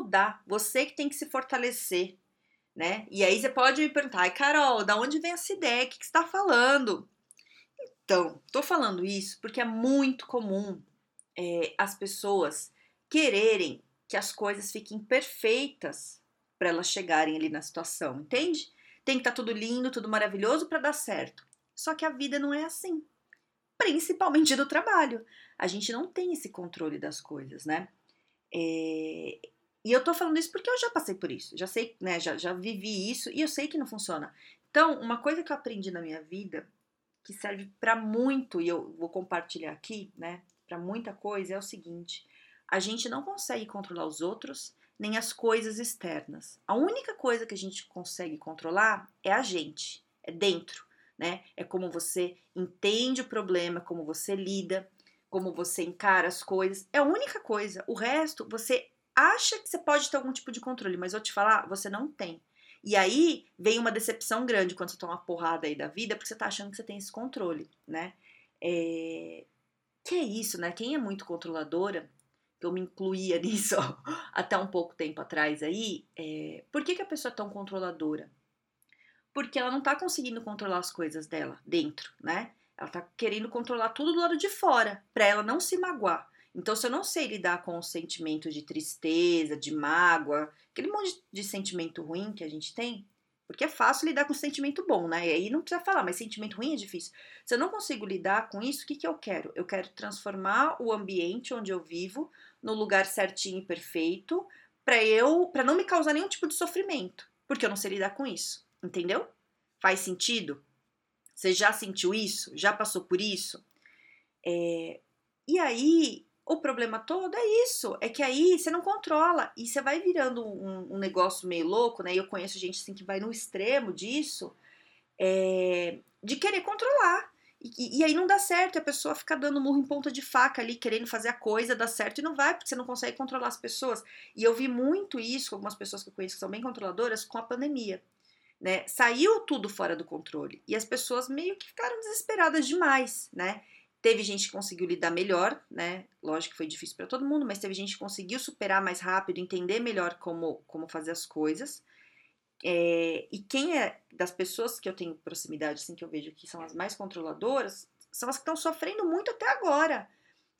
Mudar, você que tem que se fortalecer, né? E aí você pode me perguntar, ai Carol, da onde vem essa ideia? O que, você está falando? Então, tô falando isso porque é muito comum é, as pessoas quererem que as coisas fiquem perfeitas para elas chegarem ali na situação, entende? Tem que estar tá tudo lindo, tudo maravilhoso para dar certo. Só que a vida não é assim. Principalmente do trabalho. A gente não tem esse controle das coisas, né? É... E eu tô falando isso porque eu já passei por isso. Já sei, né? Já, já vivi isso e eu sei que não funciona. Então, uma coisa que eu aprendi na minha vida, que serve para muito, e eu vou compartilhar aqui, né? Para muita coisa, é o seguinte: a gente não consegue controlar os outros nem as coisas externas. A única coisa que a gente consegue controlar é a gente, é dentro, né? É como você entende o problema, como você lida, como você encara as coisas. É a única coisa. O resto, você acha que você pode ter algum tipo de controle, mas eu te falar, você não tem. E aí vem uma decepção grande quando você toma uma porrada aí da vida, porque você tá achando que você tem esse controle, né? É... Que é isso, né? Quem é muito controladora eu me incluía nisso ó, até um pouco tempo atrás aí, é, por que, que a pessoa é tão controladora? Porque ela não tá conseguindo controlar as coisas dela dentro, né? Ela tá querendo controlar tudo do lado de fora, para ela não se magoar. Então, se eu não sei lidar com o sentimento de tristeza, de mágoa, aquele monte de sentimento ruim que a gente tem, porque é fácil lidar com sentimento bom, né? E aí não precisa falar, mas sentimento ruim é difícil. Se eu não consigo lidar com isso, o que, que eu quero? Eu quero transformar o ambiente onde eu vivo no lugar certinho e perfeito, para eu, para não me causar nenhum tipo de sofrimento, porque eu não sei lidar com isso, entendeu? Faz sentido? Você já sentiu isso? Já passou por isso? É, e aí o problema todo é isso, é que aí você não controla e você vai virando um, um negócio meio louco, né? Eu conheço gente assim que vai no extremo disso, é, de querer controlar. E, e, aí não dá certo, a pessoa fica dando murro em ponta de faca ali, querendo fazer a coisa dar certo e não vai, porque você não consegue controlar as pessoas. E eu vi muito isso com algumas pessoas que eu conheço que são bem controladoras com a pandemia. Né? Saiu tudo fora do controle e as pessoas meio que ficaram desesperadas demais, né? Teve gente que conseguiu lidar melhor, né? Lógico que foi difícil para todo mundo, mas teve gente que conseguiu superar mais rápido, entender melhor como, como fazer as coisas. É, e quem é das pessoas que eu tenho proximidade, assim, que eu vejo que são as mais controladoras, são as que estão sofrendo muito até agora.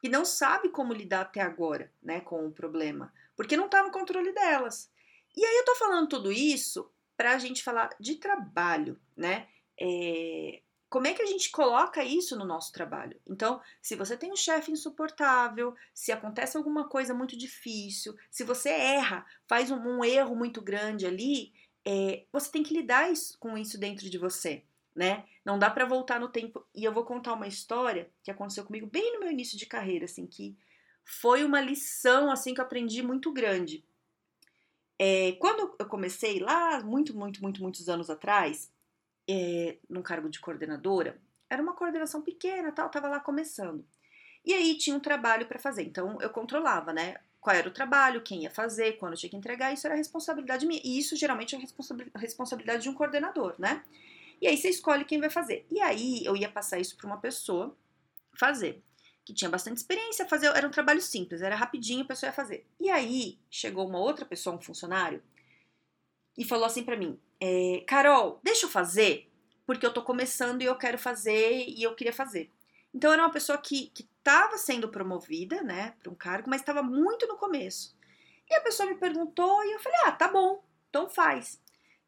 E não sabe como lidar até agora, né, com o problema. Porque não está no controle delas. E aí eu tô falando tudo isso para a gente falar de trabalho, né? É, como é que a gente coloca isso no nosso trabalho? Então, se você tem um chefe insuportável, se acontece alguma coisa muito difícil, se você erra, faz um, um erro muito grande ali, é, você tem que lidar isso, com isso dentro de você, né? Não dá para voltar no tempo. E eu vou contar uma história que aconteceu comigo bem no meu início de carreira, assim, que foi uma lição, assim, que eu aprendi muito grande. É, quando eu comecei lá, muito, muito, muito, muitos anos atrás, é, num cargo de coordenadora, era uma coordenação pequena, tal, tava lá começando. E aí tinha um trabalho para fazer, então eu controlava, né? Qual era o trabalho, quem ia fazer, quando tinha que entregar, isso era responsabilidade minha. E isso geralmente é responsabilidade de um coordenador, né? E aí você escolhe quem vai fazer. E aí eu ia passar isso para uma pessoa fazer, que tinha bastante experiência, fazer, era um trabalho simples, era rapidinho, a pessoa ia fazer. E aí chegou uma outra pessoa, um funcionário, e falou assim para mim: é, Carol, deixa eu fazer, porque eu tô começando e eu quero fazer e eu queria fazer. Então era uma pessoa que estava sendo promovida, né, para um cargo, mas estava muito no começo. E a pessoa me perguntou e eu falei: ah, tá bom, então faz.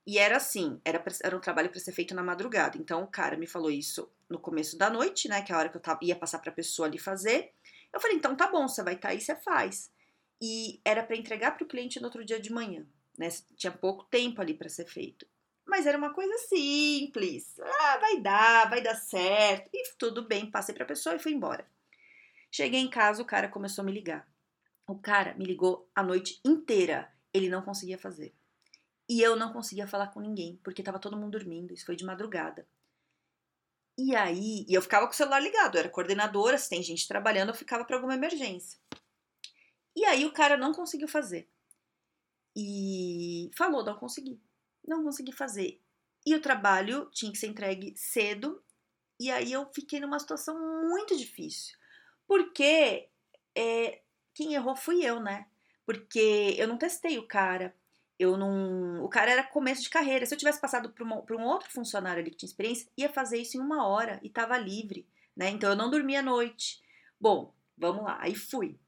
E era assim, era, pra, era um trabalho para ser feito na madrugada. Então o cara me falou isso no começo da noite, né, que é a hora que eu tava, ia passar para a pessoa ali fazer. Eu falei: então tá bom, você vai estar tá aí, você faz. E era para entregar para o cliente no outro dia de manhã né? Tinha pouco tempo ali para ser feito. Mas era uma coisa simples. Ah, vai dar, vai dar certo. E tudo bem, passei para a pessoa e fui embora. Cheguei em casa, o cara começou a me ligar. O cara me ligou a noite inteira. Ele não conseguia fazer. E eu não conseguia falar com ninguém, porque tava todo mundo dormindo, isso foi de madrugada. E aí, e eu ficava com o celular ligado, eu era coordenadora, se tem gente trabalhando, eu ficava para alguma emergência. E aí o cara não conseguiu fazer. E falou, não consegui. Não consegui fazer. E o trabalho tinha que ser entregue cedo, e aí eu fiquei numa situação muito difícil. Porque é, quem errou fui eu, né? Porque eu não testei o cara, eu não. O cara era começo de carreira. Se eu tivesse passado para um outro funcionário ali que tinha experiência, ia fazer isso em uma hora e tava livre, né? Então eu não dormia à noite. Bom, vamos lá. Aí fui.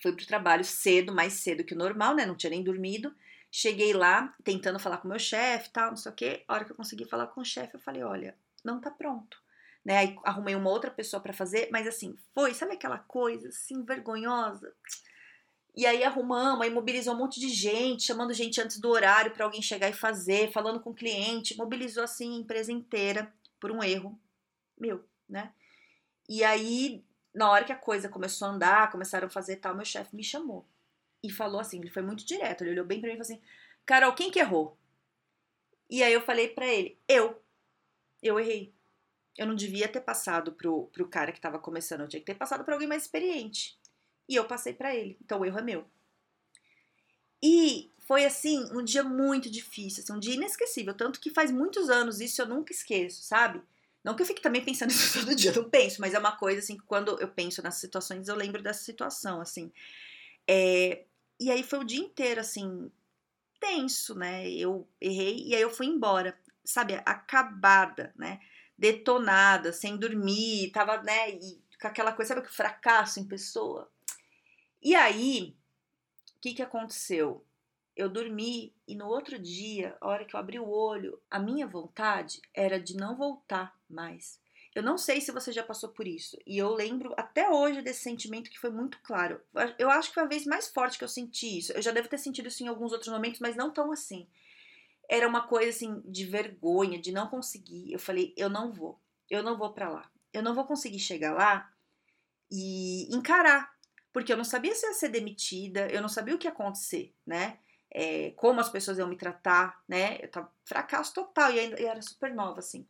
Fui pro trabalho cedo, mais cedo que o normal, né? Não tinha nem dormido. Cheguei lá, tentando falar com o meu chefe, tal, não sei o quê. A hora que eu consegui falar com o chefe, eu falei: olha, não tá pronto. Né? Aí arrumei uma outra pessoa para fazer, mas assim, foi, sabe aquela coisa assim, vergonhosa? E aí arrumamos, aí mobilizou um monte de gente, chamando gente antes do horário para alguém chegar e fazer, falando com o cliente, mobilizou assim a empresa inteira por um erro meu, né? E aí, na hora que a coisa começou a andar, começaram a fazer tal, meu chefe me chamou e falou assim, ele foi muito direto, ele olhou bem para mim e falou assim: "Carol, quem que errou?" E aí eu falei para ele: "Eu. Eu errei. Eu não devia ter passado pro, pro cara que tava começando, eu tinha que ter passado para alguém mais experiente." e eu passei para ele. Então o erro é meu. E foi assim, um dia muito difícil, assim, um dia inesquecível, tanto que faz muitos anos isso eu nunca esqueço, sabe? Não que eu fique também pensando nisso todo dia, não penso, mas é uma coisa assim que quando eu penso nessas situações eu lembro dessa situação, assim. É, e aí foi o dia inteiro, assim, tenso, né? Eu errei e aí eu fui embora, sabe? Acabada, né? Detonada, sem dormir, tava, né? E com aquela coisa, sabe que fracasso em pessoa? E aí, o que, que aconteceu? Eu dormi e no outro dia, a hora que eu abri o olho, a minha vontade era de não voltar mais. Eu não sei se você já passou por isso. E eu lembro até hoje desse sentimento que foi muito claro. Eu acho que foi a vez mais forte que eu senti isso. Eu já devo ter sentido isso em alguns outros momentos, mas não tão assim. Era uma coisa assim de vergonha, de não conseguir. Eu falei, eu não vou. Eu não vou para lá. Eu não vou conseguir chegar lá e encarar porque eu não sabia se ia ser demitida, eu não sabia o que ia acontecer, né? É, como as pessoas iam me tratar, né? Eu tava fracasso total e ainda era super nova, assim.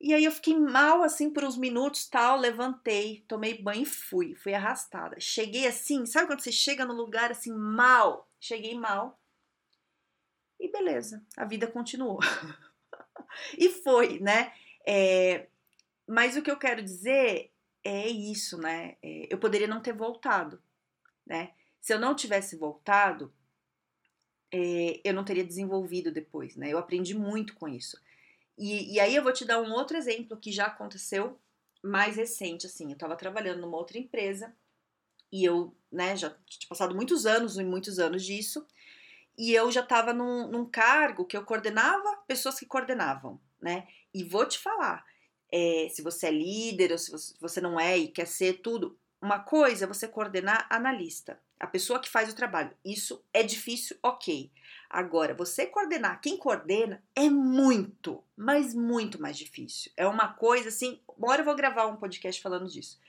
E aí eu fiquei mal, assim, por uns minutos, tal, levantei, tomei banho e fui, fui arrastada. Cheguei assim, sabe quando você chega no lugar, assim, mal? Cheguei mal. E beleza, a vida continuou. e foi, né? É, mas o que eu quero dizer é isso, né? É, eu poderia não ter voltado, né? Se eu não tivesse voltado, é, eu não teria desenvolvido depois, né? Eu aprendi muito com isso. E, e, aí eu vou te dar um outro exemplo que já aconteceu mais recente, assim. Eu estava trabalhando numa outra empresa e eu, né, já tinha passado muitos anos e muitos anos disso. E eu já estava num, num cargo que eu coordenava pessoas que coordenavam, né? E vou te falar, é, se você é líder ou se você não é e quer ser tudo. Uma coisa é você coordenar analista, a pessoa que faz o trabalho. Isso é difícil, ok. Agora, você coordenar quem coordena é muito, mas muito mais difícil. É uma coisa assim. Bora eu vou gravar um podcast falando disso.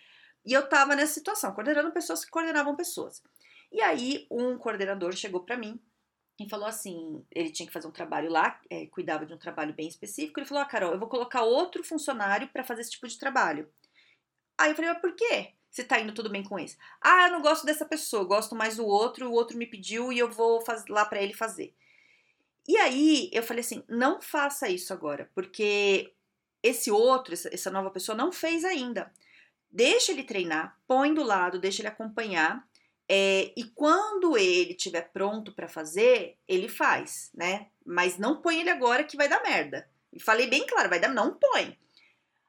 E eu tava nessa situação, coordenando pessoas que coordenavam pessoas. E aí, um coordenador chegou para mim e falou assim: ele tinha que fazer um trabalho lá, é, cuidava de um trabalho bem específico. Ele falou: Ah, Carol, eu vou colocar outro funcionário para fazer esse tipo de trabalho. Aí eu falei: Mas por quê? Você tá indo tudo bem com esse? Ah, eu não gosto dessa pessoa, gosto mais do outro, o outro me pediu e eu vou lá para ele fazer. E aí eu falei assim: não faça isso agora, porque esse outro, essa nova pessoa, não fez ainda. Deixa ele treinar, põe do lado, deixa ele acompanhar é, e quando ele estiver pronto para fazer, ele faz, né? Mas não põe ele agora que vai dar merda. E falei bem claro, vai dar, não põe.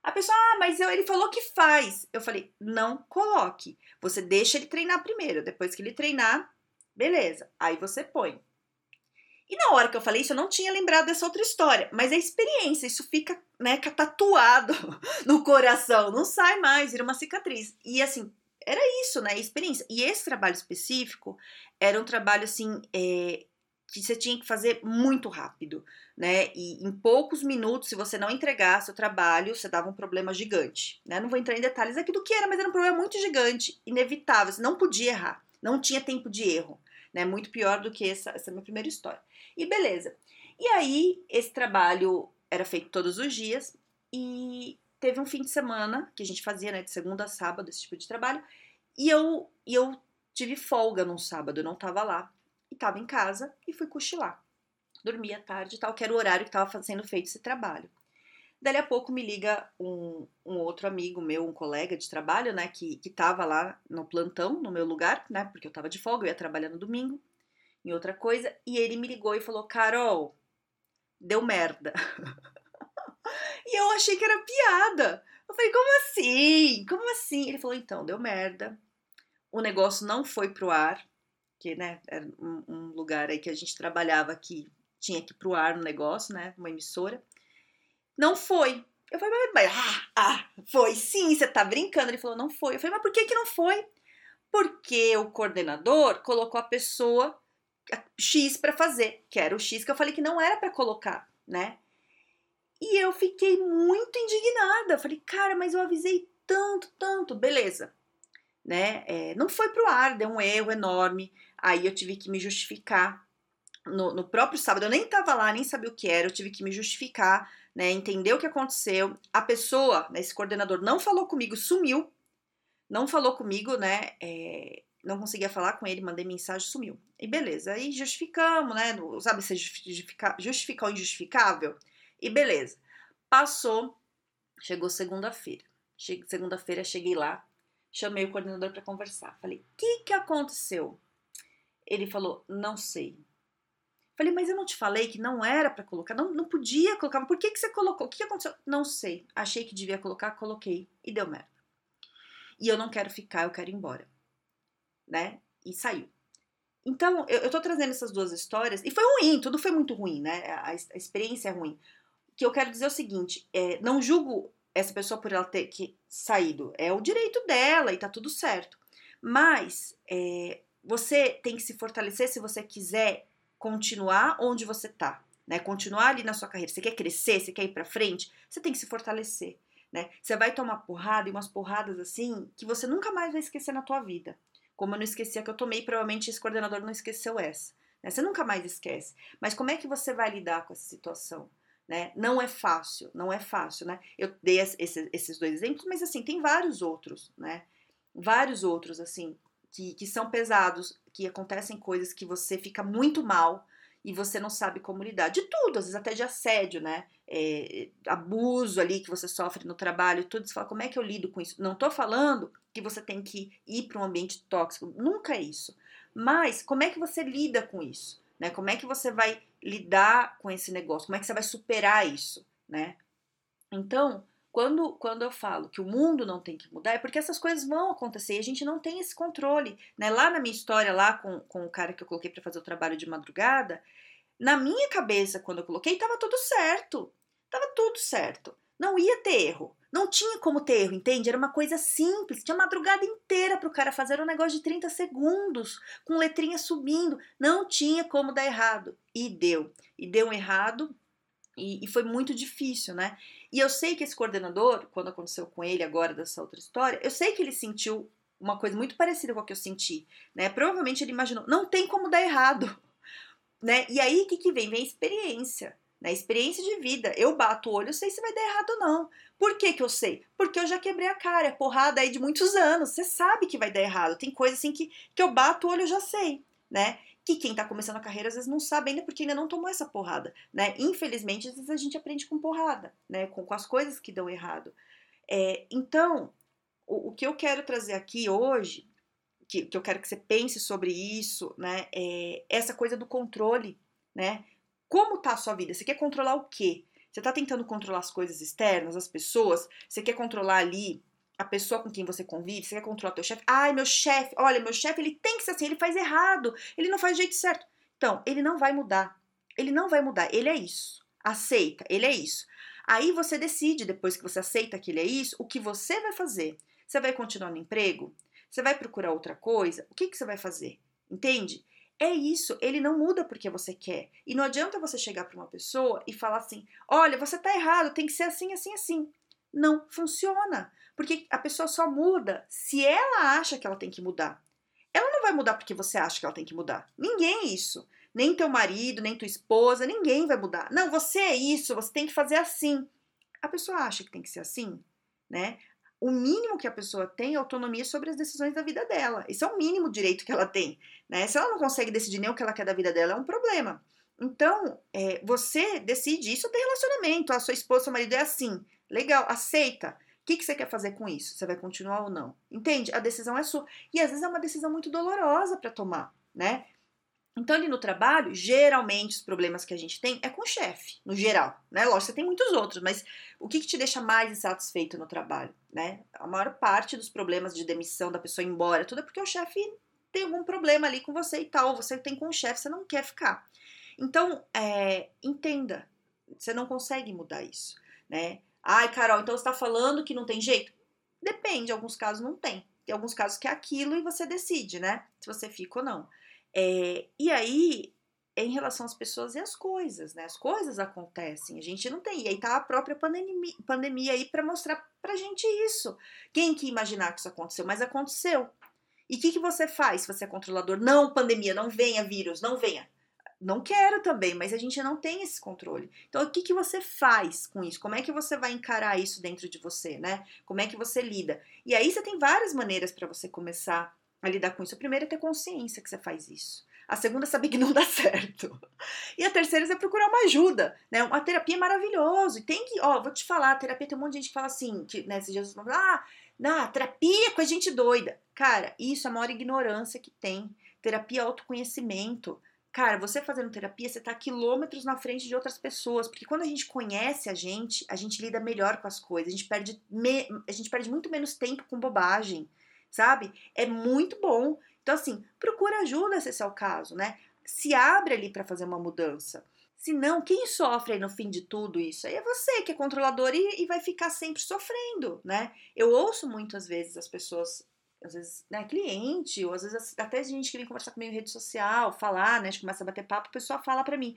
A pessoa, ah, mas eu, ele falou que faz. Eu falei, não coloque. Você deixa ele treinar primeiro. Depois que ele treinar, beleza. Aí você põe. E na hora que eu falei isso, eu não tinha lembrado dessa outra história. Mas é experiência, isso fica, né, tatuado no coração. Não sai mais, vira uma cicatriz. E assim, era isso, né? Experiência. E esse trabalho específico era um trabalho assim é, que você tinha que fazer muito rápido, né? E em poucos minutos, se você não entregasse o trabalho, você dava um problema gigante, né? Não vou entrar em detalhes aqui do que era, mas era um problema muito gigante, inevitável. Você não podia errar, não tinha tempo de erro. né? Muito pior do que essa, essa minha primeira história. E beleza. E aí, esse trabalho era feito todos os dias e teve um fim de semana que a gente fazia, né, de segunda a sábado, esse tipo de trabalho, e eu, e eu tive folga num sábado, eu não tava lá, e tava em casa e fui cochilar. Dormia tarde e tal, que era o horário que tava sendo feito esse trabalho. Dali a pouco me liga um, um, outro amigo meu, um colega de trabalho, né, que, que tava lá no plantão, no meu lugar, né, porque eu tava de folga, eu ia trabalhar no domingo, em outra coisa, e ele me ligou e falou: Carol, deu merda. e eu achei que era piada. Eu falei: como assim? Como assim? Ele falou: então, deu merda. O negócio não foi pro ar, que, né, era um, um lugar aí que a gente trabalhava que tinha que ir pro ar no negócio, né, uma emissora. Não foi. Eu falei, mas, ah, ah, foi sim, você tá brincando. Ele falou, não foi. Eu falei, mas por que que não foi? Porque o coordenador colocou a pessoa X para fazer, que era o X que eu falei que não era para colocar, né? E eu fiquei muito indignada. Falei, cara, mas eu avisei tanto, tanto, beleza, né? É, não foi pro ar, deu um erro enorme. Aí eu tive que me justificar no, no próprio sábado. Eu nem tava lá, nem sabia o que era. Eu tive que me justificar né, entender o que aconteceu. A pessoa, né, esse coordenador, não falou comigo, sumiu, não falou comigo, né, é, não conseguia falar com ele, mandei mensagem, sumiu. E beleza, aí justificamos, né, sabe, se justificar, justificar o injustificável, e beleza. Passou, chegou segunda-feira. Segunda-feira cheguei lá, chamei o coordenador para conversar. Falei, o que, que aconteceu? Ele falou, não sei. Falei, mas eu não te falei que não era para colocar, não, não podia colocar. Por que, que você colocou? O que aconteceu? Não sei. Achei que devia colocar, coloquei e deu merda. E eu não quero ficar, eu quero ir embora. Né? E saiu. Então, eu, eu tô trazendo essas duas histórias, e foi ruim, tudo foi muito ruim, né? A, a experiência é ruim. O que eu quero dizer é o seguinte: é, não julgo essa pessoa por ela ter que saído. É o direito dela e tá tudo certo. Mas é, você tem que se fortalecer se você quiser continuar onde você tá, né? Continuar ali na sua carreira. Você quer crescer, você quer ir para frente, você tem que se fortalecer, né? Você vai tomar porrada e umas porradas assim que você nunca mais vai esquecer na tua vida. Como eu não esqueci a que eu tomei, provavelmente esse coordenador não esqueceu essa. Né? Você nunca mais esquece. Mas como é que você vai lidar com essa situação? Né? Não é fácil, não é fácil, né? Eu dei esses, esses dois exemplos, mas assim, tem vários outros, né? Vários outros, assim, que, que são pesados, que acontecem coisas que você fica muito mal e você não sabe como lidar. De tudo, às vezes até de assédio, né? É, abuso ali que você sofre no trabalho, tudo. Você fala, como é que eu lido com isso? Não tô falando que você tem que ir para um ambiente tóxico, nunca é isso. Mas como é que você lida com isso? Né? Como é que você vai lidar com esse negócio? Como é que você vai superar isso? Né? Então, quando, quando eu falo que o mundo não tem que mudar, é porque essas coisas vão acontecer e a gente não tem esse controle. Né? Lá na minha história, lá com, com o cara que eu coloquei para fazer o trabalho de madrugada, na minha cabeça, quando eu coloquei, estava tudo certo. Tava tudo certo. Não ia ter erro. Não tinha como ter erro, entende? Era uma coisa simples. Tinha madrugada inteira para o cara fazer um negócio de 30 segundos, com letrinha subindo. Não tinha como dar errado. E deu. E deu um errado e, e, foi muito difícil, né? E eu sei que esse coordenador, quando aconteceu com ele agora dessa outra história, eu sei que ele sentiu uma coisa muito parecida com a que eu senti, né? Provavelmente ele imaginou, não tem como dar errado, né? E aí o que, que vem? Vem experiência, né? Experiência de vida. Eu bato o olho, eu sei se vai dar errado ou não. Por que que eu sei? Porque eu já quebrei a cara, é porrada aí de muitos anos. Você sabe que vai dar errado. Tem coisa assim que, que eu bato o olho, eu já sei, né? Que quem está começando a carreira às vezes não sabe ainda porque ainda não tomou essa porrada, né? Infelizmente, às vezes a gente aprende com porrada, né? Com, com as coisas que dão errado. É, então, o, o, que eu quero trazer aqui hoje, que, que eu quero que você pense sobre isso, né? É essa coisa do controle, né? Como tá a sua vida? Você quer controlar o quê? Você está tentando controlar as coisas externas, as pessoas? Você quer controlar ali a pessoa com quem você convive, você quer controlar teu chefe. Ai, meu chefe, olha, meu chefe, ele tem que ser assim, ele faz errado, ele não faz do jeito certo. Então, ele não vai mudar. Ele não vai mudar, ele é isso. Aceita, ele é isso. Aí você decide, depois que você aceita que ele é isso, o que você vai fazer. Você vai continuar no emprego? Você vai procurar outra coisa? O que, que você vai fazer? Entende? É isso, ele não muda porque você quer. E não adianta você chegar para uma pessoa e falar assim: olha, você tá errado, tem que ser assim, assim, assim. Não funciona. Porque a pessoa só muda se ela acha que ela tem que mudar. Ela não vai mudar porque você acha que ela tem que mudar. Ninguém é isso. Nem teu marido, nem tua esposa, ninguém vai mudar. Não, você é isso, você tem que fazer assim. A pessoa acha que tem que ser assim, né? O mínimo que a pessoa tem é autonomia sobre as decisões da vida dela. Esse é o mínimo direito que ela tem, né? Se ela não consegue decidir nem o que ela quer da vida dela, é um problema. Então, é, você decide, isso tem relacionamento, a sua esposa, seu marido é assim. Legal, aceita. O que, que você quer fazer com isso? Você vai continuar ou não? Entende? A decisão é sua. E às vezes é uma decisão muito dolorosa para tomar, né? Então, ali no trabalho, geralmente os problemas que a gente tem é com o chefe, no geral, né? Lógico, você tem muitos outros, mas o que, que te deixa mais insatisfeito no trabalho, né? A maior parte dos problemas de demissão da pessoa ir embora, tudo é porque o chefe tem algum problema ali com você e tal, você tem com o chefe, você não quer ficar. Então, é, entenda, você não consegue mudar isso, né? Ai, Carol, então você está falando que não tem jeito? Depende, alguns casos não tem. Tem alguns casos que é aquilo e você decide, né? Se você fica ou não. É, e aí, em relação às pessoas e às coisas, né? As coisas acontecem, a gente não tem. E aí tá a própria pandemia, pandemia aí para mostrar pra gente isso. Quem que imaginar que isso aconteceu? Mas aconteceu. E o que, que você faz se você é controlador? Não, pandemia, não venha vírus, não venha. Não quero também, mas a gente não tem esse controle. Então, o que, que você faz com isso? Como é que você vai encarar isso dentro de você, né? Como é que você lida? E aí você tem várias maneiras para você começar a lidar com isso. A primeira é ter consciência que você faz isso. A segunda é saber que não dá certo. E a terceira é procurar uma ajuda, né? Uma terapia é maravilhoso. E tem que, ó, vou te falar, a terapia tem um monte de gente que fala assim, que, né, esses dias ah, na terapia com a gente doida. Cara, isso é a maior ignorância que tem. Terapia é autoconhecimento. Cara, você fazendo terapia, você tá quilômetros na frente de outras pessoas, porque quando a gente conhece a gente, a gente lida melhor com as coisas, a gente perde, me, a gente perde muito menos tempo com bobagem sabe? É muito bom. Então, assim, procura ajuda se esse é o caso, né? Se abre ali para fazer uma mudança. Se não, quem sofre aí no fim de tudo isso? Aí é você que é controlador e, e vai ficar sempre sofrendo, né? Eu ouço muitas vezes as pessoas às vezes, né, cliente, ou às vezes até gente que vem conversar comigo em rede social, falar, né, a gente começa a bater papo, o pessoal fala para mim,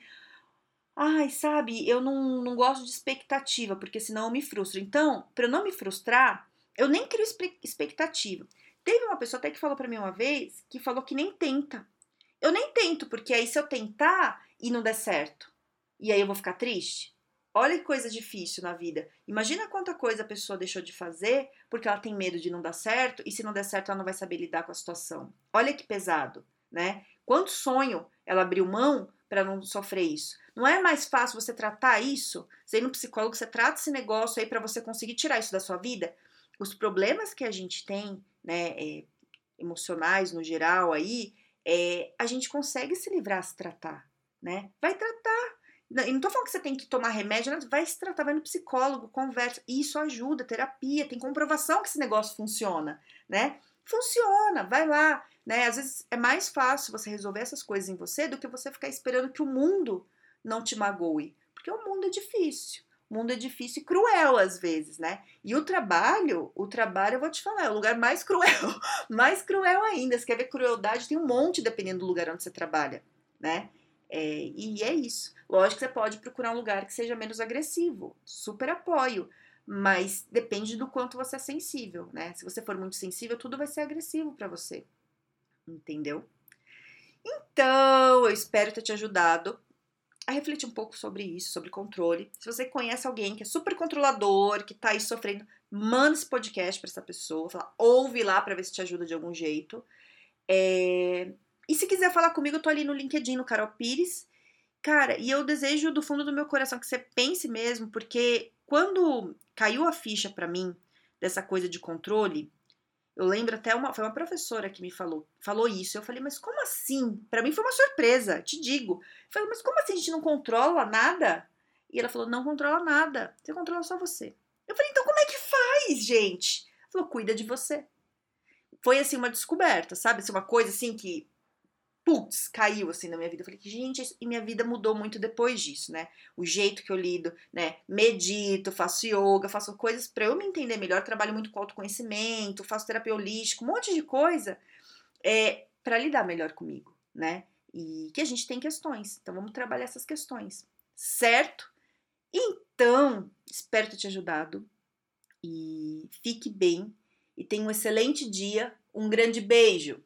ai, sabe, eu não, não gosto de expectativa, porque senão eu me frustro. Então, para eu não me frustrar, eu nem crio expectativa. Teve uma pessoa até que falou para mim uma vez que falou que nem tenta. Eu nem tento, porque aí se eu tentar e não der certo, e aí eu vou ficar triste. Olha que coisa difícil na vida. Imagina quanta coisa a pessoa deixou de fazer porque ela tem medo de não dar certo e se não der certo ela não vai saber lidar com a situação. Olha que pesado, né? Quanto sonho ela abriu mão para não sofrer isso. Não é mais fácil você tratar isso? Você ir no psicólogo, você trata esse negócio aí para você conseguir tirar isso da sua vida? Os problemas que a gente tem né, é, emocionais no geral aí, é, a gente consegue se livrar, se tratar, né? Vai tratar. E não tô falando que você tem que tomar remédio, vai se tratar, vai no psicólogo, conversa. Isso ajuda, terapia, tem comprovação que esse negócio funciona, né? Funciona, vai lá, né? Às vezes é mais fácil você resolver essas coisas em você do que você ficar esperando que o mundo não te magoe, porque o mundo é difícil. O mundo é difícil e cruel às vezes, né? E o trabalho, o trabalho, eu vou te falar, é o lugar mais cruel, mais cruel ainda. Você quer ver crueldade? Tem um monte dependendo do lugar onde você trabalha, né? É, e é isso. Lógico que você pode procurar um lugar que seja menos agressivo, super apoio, mas depende do quanto você é sensível, né? Se você for muito sensível, tudo vai ser agressivo para você, entendeu? Então, eu espero ter te ajudado a refletir um pouco sobre isso, sobre controle. Se você conhece alguém que é super controlador, que tá aí sofrendo, manda esse podcast para essa pessoa, fala, ouve lá para ver se te ajuda de algum jeito. É... E se quiser falar comigo, eu tô ali no LinkedIn, no Carol Pires. Cara, e eu desejo do fundo do meu coração que você pense mesmo, porque quando caiu a ficha para mim dessa coisa de controle, eu lembro até uma, foi uma professora que me falou, falou isso. Eu falei, mas como assim? Para mim foi uma surpresa, te digo. Eu falei, mas como assim a gente não controla nada? E ela falou, não controla nada, você controla só você. Eu falei, então como é que faz, gente? Ela falou, cuida de você. Foi assim uma descoberta, sabe? Assim, uma coisa assim que putz, caiu assim na minha vida. Eu falei, gente, e minha vida mudou muito depois disso, né? O jeito que eu lido, né? Medito, faço yoga, faço coisas para eu me entender melhor. Trabalho muito com autoconhecimento, faço terapia holística, um monte de coisa é, para lidar melhor comigo, né? E que a gente tem questões, então vamos trabalhar essas questões, certo? Então, espero ter te ajudado e fique bem e tenha um excelente dia. Um grande beijo!